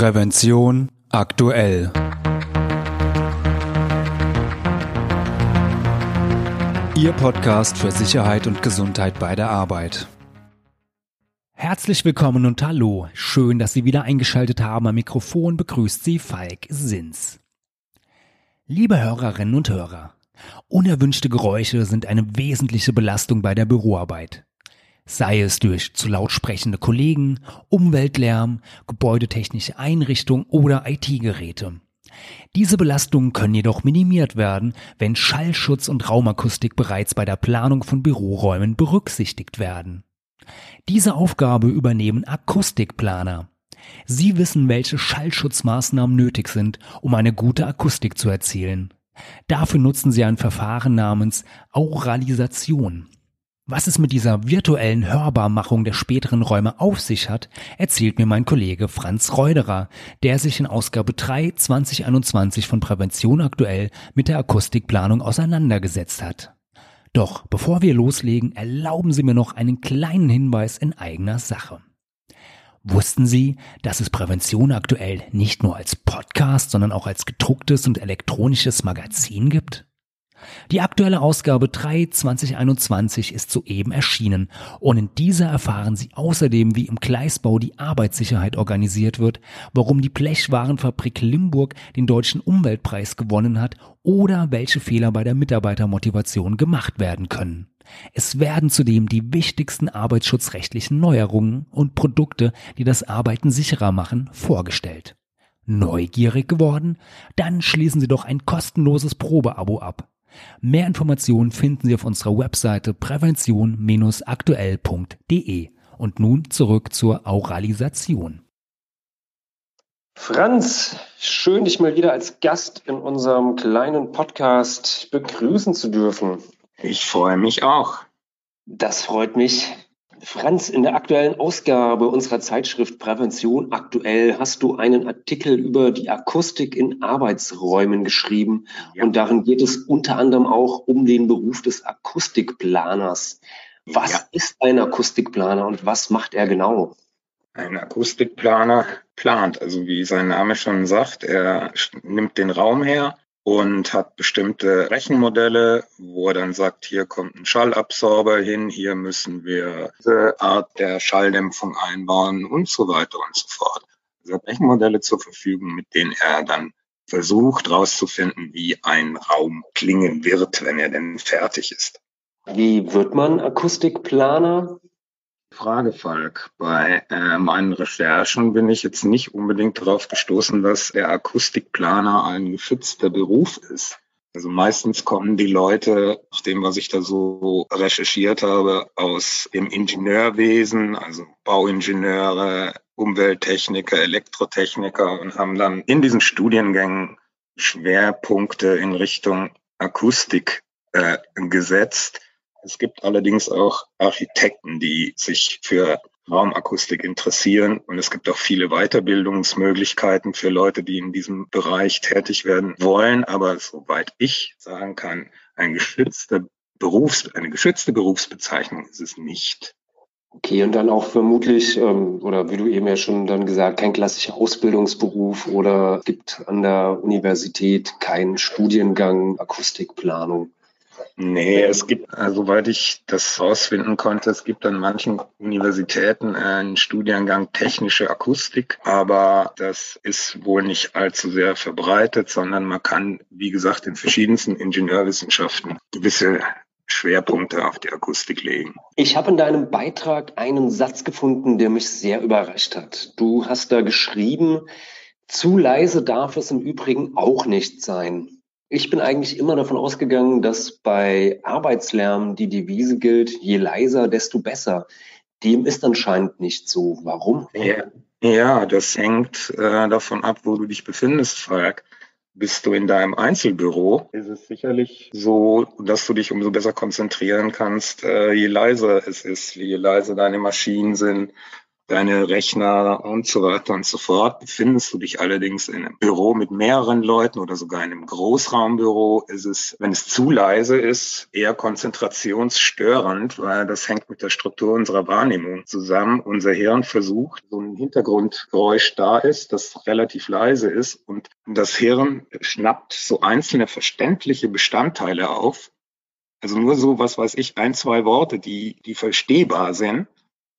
Prävention aktuell. Ihr Podcast für Sicherheit und Gesundheit bei der Arbeit. Herzlich willkommen und hallo. Schön, dass Sie wieder eingeschaltet haben. Am Mikrofon begrüßt Sie Falk Sins. Liebe Hörerinnen und Hörer, unerwünschte Geräusche sind eine wesentliche Belastung bei der Büroarbeit sei es durch zu laut sprechende Kollegen, Umweltlärm, gebäudetechnische Einrichtungen oder IT-Geräte. Diese Belastungen können jedoch minimiert werden, wenn Schallschutz und Raumakustik bereits bei der Planung von Büroräumen berücksichtigt werden. Diese Aufgabe übernehmen Akustikplaner. Sie wissen, welche Schallschutzmaßnahmen nötig sind, um eine gute Akustik zu erzielen. Dafür nutzen sie ein Verfahren namens Auralisation. Was es mit dieser virtuellen Hörbarmachung der späteren Räume auf sich hat, erzählt mir mein Kollege Franz Reuderer, der sich in Ausgabe 3 2021 von Prävention aktuell mit der Akustikplanung auseinandergesetzt hat. Doch bevor wir loslegen, erlauben Sie mir noch einen kleinen Hinweis in eigener Sache. Wussten Sie, dass es Prävention aktuell nicht nur als Podcast, sondern auch als gedrucktes und elektronisches Magazin gibt? Die aktuelle Ausgabe 3 2021 ist soeben erschienen und in dieser erfahren Sie außerdem, wie im Gleisbau die Arbeitssicherheit organisiert wird, warum die Blechwarenfabrik Limburg den deutschen Umweltpreis gewonnen hat oder welche Fehler bei der Mitarbeitermotivation gemacht werden können. Es werden zudem die wichtigsten arbeitsschutzrechtlichen Neuerungen und Produkte, die das Arbeiten sicherer machen, vorgestellt. Neugierig geworden? Dann schließen Sie doch ein kostenloses Probeabo ab. Mehr Informationen finden Sie auf unserer Webseite prävention-aktuell.de. Und nun zurück zur Auralisation. Franz, schön dich mal wieder als Gast in unserem kleinen Podcast begrüßen zu dürfen. Ich freue mich auch. Das freut mich. Franz, in der aktuellen Ausgabe unserer Zeitschrift Prävention aktuell hast du einen Artikel über die Akustik in Arbeitsräumen geschrieben. Ja. Und darin geht es unter anderem auch um den Beruf des Akustikplaners. Was ja. ist ein Akustikplaner und was macht er genau? Ein Akustikplaner plant, also wie sein Name schon sagt, er nimmt den Raum her, und hat bestimmte Rechenmodelle, wo er dann sagt, hier kommt ein Schallabsorber hin, hier müssen wir diese Art der Schalldämpfung einbauen und so weiter und so fort. Also hat Rechenmodelle zur Verfügung, mit denen er dann versucht herauszufinden, wie ein Raum klingen wird, wenn er denn fertig ist. Wie wird man Akustikplaner? Frage, Falk. Bei äh, meinen Recherchen bin ich jetzt nicht unbedingt darauf gestoßen, dass der Akustikplaner ein geschützter Beruf ist. Also meistens kommen die Leute, nach dem, was ich da so recherchiert habe, aus dem Ingenieurwesen, also Bauingenieure, Umwelttechniker, Elektrotechniker und haben dann in diesen Studiengängen Schwerpunkte in Richtung Akustik äh, gesetzt es gibt allerdings auch Architekten, die sich für Raumakustik interessieren und es gibt auch viele Weiterbildungsmöglichkeiten für Leute, die in diesem Bereich tätig werden wollen. Aber soweit ich sagen kann, ein geschützter Berufs-, eine geschützte Berufsbezeichnung ist es nicht. Okay, und dann auch vermutlich, ähm, oder wie du eben ja schon dann gesagt, kein klassischer Ausbildungsberuf oder gibt an der Universität keinen Studiengang Akustikplanung. Nee, es gibt, äh, soweit ich das herausfinden konnte, es gibt an manchen Universitäten einen Studiengang technische Akustik, aber das ist wohl nicht allzu sehr verbreitet, sondern man kann, wie gesagt, in verschiedensten Ingenieurwissenschaften gewisse Schwerpunkte auf die Akustik legen. Ich habe in deinem Beitrag einen Satz gefunden, der mich sehr überrascht hat. Du hast da geschrieben, zu leise darf es im Übrigen auch nicht sein. Ich bin eigentlich immer davon ausgegangen, dass bei Arbeitslärm die Devise gilt, je leiser, desto besser. Dem ist anscheinend nicht so. Warum? Ja, ja das hängt äh, davon ab, wo du dich befindest, Falk. Bist du in deinem Einzelbüro, ist es sicherlich so, dass du dich umso besser konzentrieren kannst, äh, je leiser es ist, je leiser deine Maschinen sind, deine Rechner und so weiter und so fort. Befindest du dich allerdings in einem Büro mit mehreren Leuten oder sogar in einem Großraumbüro, ist es, wenn es zu leise ist, eher konzentrationsstörend, weil das hängt mit der Struktur unserer Wahrnehmung zusammen. Unser Hirn versucht, so ein Hintergrundgeräusch da ist, das relativ leise ist und das Hirn schnappt so einzelne verständliche Bestandteile auf. Also nur so, was weiß ich, ein, zwei Worte, die, die verstehbar sind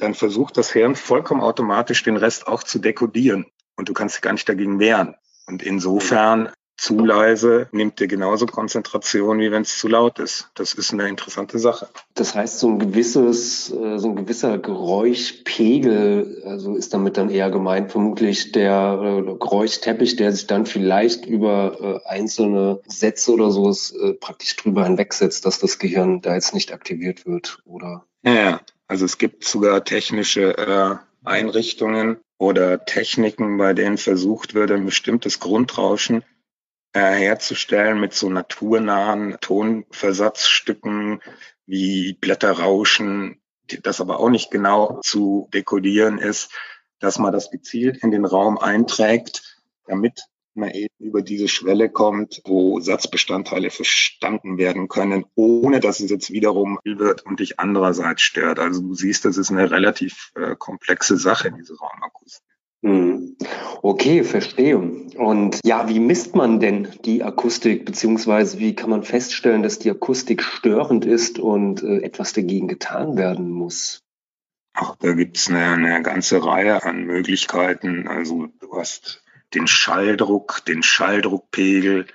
dann versucht das Hirn vollkommen automatisch den Rest auch zu dekodieren. Und du kannst dich gar nicht dagegen wehren. Und insofern zu leise nimmt dir genauso Konzentration, wie wenn es zu laut ist. Das ist eine interessante Sache. Das heißt, so ein gewisses, äh, so ein gewisser Geräuschpegel, also ist damit dann eher gemeint, vermutlich der äh, Geräuschteppich, der sich dann vielleicht über äh, einzelne Sätze oder so praktisch drüber hinwegsetzt, dass das Gehirn da jetzt nicht aktiviert wird, oder? Ja, also es gibt sogar technische äh, Einrichtungen oder Techniken, bei denen versucht wird, ein bestimmtes Grundrauschen äh, herzustellen mit so naturnahen Tonversatzstücken wie Blätterrauschen, das aber auch nicht genau zu dekodieren ist, dass man das gezielt in den Raum einträgt, damit man eben über diese Schwelle kommt, wo Satzbestandteile verstanden werden können, ohne dass es jetzt wiederum wird und dich andererseits stört. Also du siehst, das ist eine relativ äh, komplexe Sache, diese Raumakustik. Hm. Okay, verstehe. Und ja, wie misst man denn die Akustik, beziehungsweise wie kann man feststellen, dass die Akustik störend ist und äh, etwas dagegen getan werden muss? Ach, da gibt's eine, eine ganze Reihe an Möglichkeiten. Also du hast den Schalldruck, den Schalldruckpegel,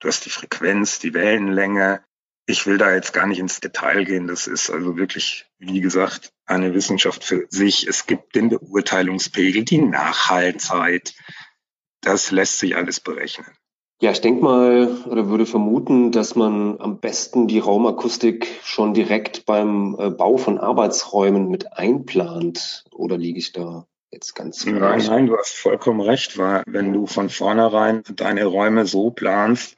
du hast die Frequenz, die Wellenlänge. Ich will da jetzt gar nicht ins Detail gehen. Das ist also wirklich, wie gesagt, eine Wissenschaft für sich. Es gibt den Beurteilungspegel, die Nachhaltzeit. Das lässt sich alles berechnen. Ja, ich denke mal oder würde vermuten, dass man am besten die Raumakustik schon direkt beim äh, Bau von Arbeitsräumen mit einplant. Oder liege ich da jetzt ganz Nein, nein, du hast vollkommen recht, weil wenn du von vornherein deine Räume so planst,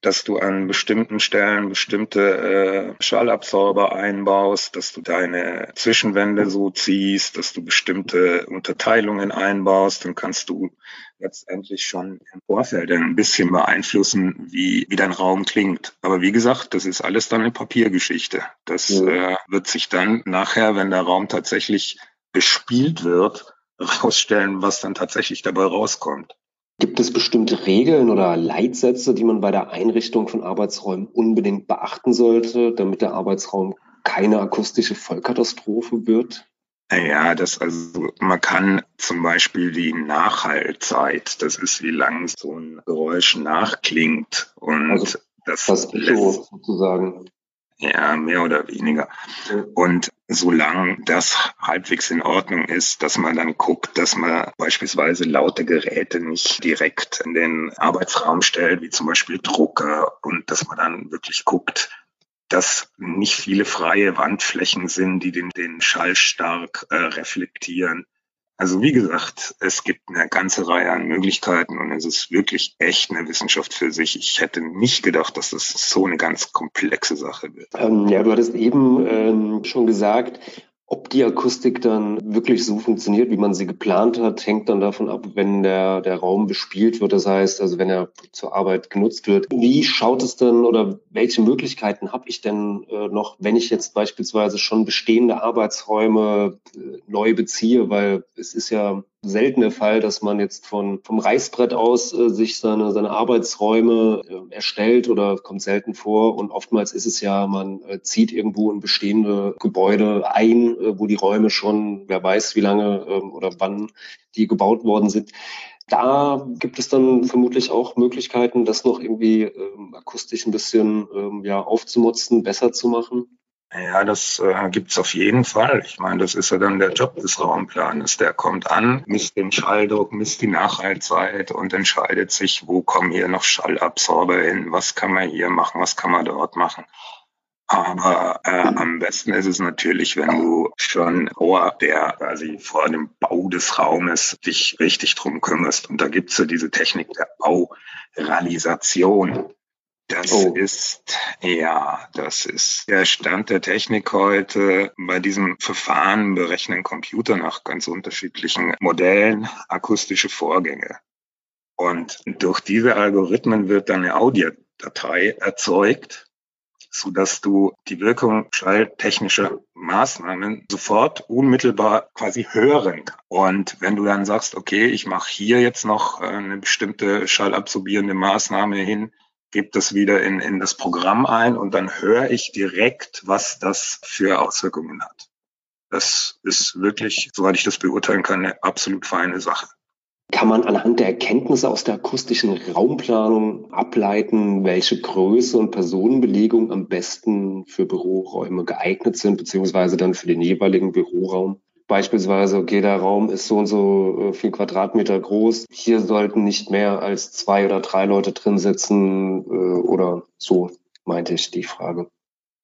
dass du an bestimmten Stellen bestimmte äh, Schallabsorber einbaust, dass du deine Zwischenwände so ziehst, dass du bestimmte Unterteilungen einbaust, dann kannst du letztendlich schon im Vorfeld ein bisschen beeinflussen, wie, wie dein Raum klingt. Aber wie gesagt, das ist alles dann eine Papiergeschichte. Das ja. äh, wird sich dann nachher, wenn der Raum tatsächlich bespielt wird, rausstellen, was dann tatsächlich dabei rauskommt. Gibt es bestimmte Regeln oder Leitsätze, die man bei der Einrichtung von Arbeitsräumen unbedingt beachten sollte, damit der Arbeitsraum keine akustische Vollkatastrophe wird? Ja, das also man kann zum Beispiel die Nachhallzeit, das ist wie lang so ein Geräusch nachklingt und also das, das Echo sozusagen. Ja, mehr oder weniger. Und solange das halbwegs in Ordnung ist, dass man dann guckt, dass man beispielsweise laute Geräte nicht direkt in den Arbeitsraum stellt, wie zum Beispiel Drucker, und dass man dann wirklich guckt, dass nicht viele freie Wandflächen sind, die den, den Schall stark äh, reflektieren. Also wie gesagt, es gibt eine ganze Reihe an Möglichkeiten und es ist wirklich echt eine Wissenschaft für sich. Ich hätte nicht gedacht, dass das so eine ganz komplexe Sache wird. Ähm, ja, du hattest eben ähm, schon gesagt, ob die Akustik dann wirklich so funktioniert, wie man sie geplant hat, hängt dann davon ab, wenn der, der Raum bespielt wird. Das heißt, also wenn er zur Arbeit genutzt wird. Wie schaut es denn oder welche Möglichkeiten habe ich denn äh, noch, wenn ich jetzt beispielsweise schon bestehende Arbeitsräume äh, neu beziehe? Weil es ist ja selten der Fall, dass man jetzt von, vom Reißbrett aus äh, sich seine, seine Arbeitsräume äh, erstellt oder kommt selten vor. Und oftmals ist es ja, man äh, zieht irgendwo in bestehende Gebäude ein, äh, wo die Räume schon, wer weiß wie lange ähm, oder wann die gebaut worden sind. Da gibt es dann vermutlich auch Möglichkeiten, das noch irgendwie ähm, akustisch ein bisschen ähm, ja, aufzumutzen, besser zu machen. Ja, das äh, gibt's auf jeden Fall. Ich meine, das ist ja dann der Job des Raumplaners. Der kommt an, misst den Schalldruck, misst die Nachhaltzeit und entscheidet sich, wo kommen hier noch Schallabsorber hin, was kann man hier machen, was kann man dort machen. Aber äh, am besten ist es natürlich, wenn du schon vor der, quasi vor dem Bau des Raumes dich richtig drum kümmerst. Und da gibt's so diese Technik der Bauralisation. Das oh. ist, ja, das ist der Stand der Technik heute. Bei diesem Verfahren berechnen Computer nach ganz unterschiedlichen Modellen akustische Vorgänge. Und durch diese Algorithmen wird dann eine Audiodatei erzeugt, so dass du die Wirkung schalltechnischer Maßnahmen sofort unmittelbar quasi hören. Und wenn du dann sagst, okay, ich mache hier jetzt noch eine bestimmte schallabsorbierende Maßnahme hin, gebe das wieder in, in das Programm ein und dann höre ich direkt, was das für Auswirkungen hat. Das ist wirklich, soweit ich das beurteilen kann, eine absolut feine Sache. Kann man anhand der Erkenntnisse aus der akustischen Raumplanung ableiten, welche Größe und Personenbelegung am besten für Büroräume geeignet sind, beziehungsweise dann für den jeweiligen Büroraum? Beispielsweise, okay, der Raum ist so und so äh, viel Quadratmeter groß. Hier sollten nicht mehr als zwei oder drei Leute drin sitzen äh, oder so, meinte ich die Frage.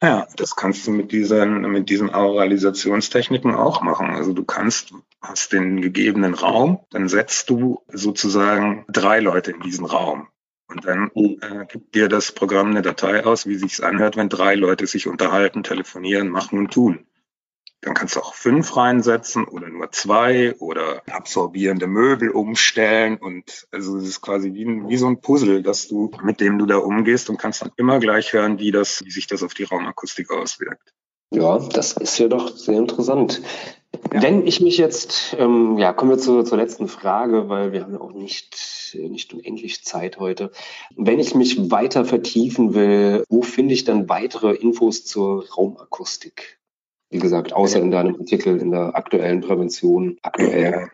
Ja, das kannst du mit diesen, mit diesen Auralisationstechniken auch machen. Also du kannst, hast den gegebenen Raum, dann setzt du sozusagen drei Leute in diesen Raum. Und dann äh, gibt dir das Programm eine Datei aus, wie sich's anhört, wenn drei Leute sich unterhalten, telefonieren, machen und tun. Dann kannst du auch fünf reinsetzen oder nur zwei oder absorbierende Möbel umstellen. Und also es ist quasi wie, ein, wie so ein Puzzle, dass du, mit dem du da umgehst und kannst dann immer gleich hören, wie das, wie sich das auf die Raumakustik auswirkt. Ja, das ist ja doch sehr interessant. Ja. Wenn ich mich jetzt, ähm, ja, kommen wir zu, zur letzten Frage, weil wir haben ja auch nicht, nicht unendlich Zeit heute. Wenn ich mich weiter vertiefen will, wo finde ich dann weitere Infos zur Raumakustik? Wie gesagt, außer in deinem Artikel in der aktuellen Prävention aktuell.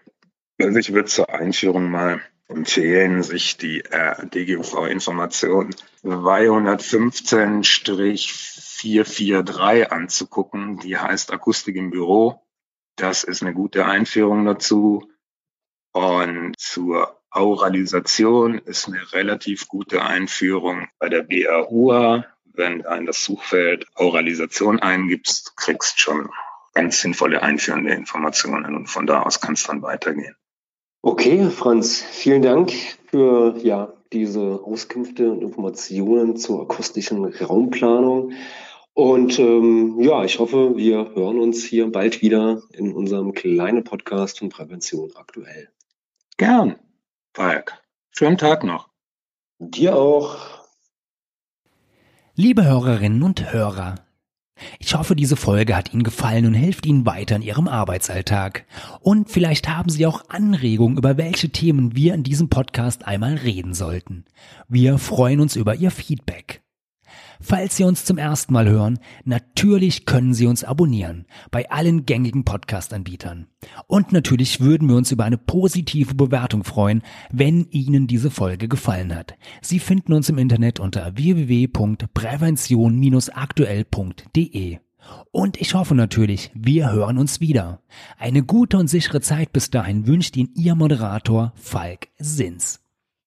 Also ich würde zur Einführung mal empfehlen, sich die äh, DGUV-Information 215-443 anzugucken. Die heißt Akustik im Büro. Das ist eine gute Einführung dazu. Und zur Auralisation ist eine relativ gute Einführung bei der BAUA wenn ein das Suchfeld Auralisation eingibst, kriegst schon ganz sinnvolle einführende Informationen und von da aus kann es dann weitergehen. Okay, Franz, vielen Dank für ja, diese Auskünfte und Informationen zur akustischen Raumplanung. Und ähm, ja, ich hoffe, wir hören uns hier bald wieder in unserem kleinen Podcast von Prävention aktuell. Gern, Falk. Schönen Tag noch. Dir auch. Liebe Hörerinnen und Hörer, ich hoffe, diese Folge hat Ihnen gefallen und hilft Ihnen weiter in Ihrem Arbeitsalltag. Und vielleicht haben Sie auch Anregungen, über welche Themen wir in diesem Podcast einmal reden sollten. Wir freuen uns über Ihr Feedback. Falls Sie uns zum ersten Mal hören, natürlich können Sie uns abonnieren bei allen gängigen Podcast-Anbietern. Und natürlich würden wir uns über eine positive Bewertung freuen, wenn Ihnen diese Folge gefallen hat. Sie finden uns im Internet unter www.prävention-aktuell.de. Und ich hoffe natürlich, wir hören uns wieder. Eine gute und sichere Zeit bis dahin wünscht Ihnen Ihr Moderator Falk Sins.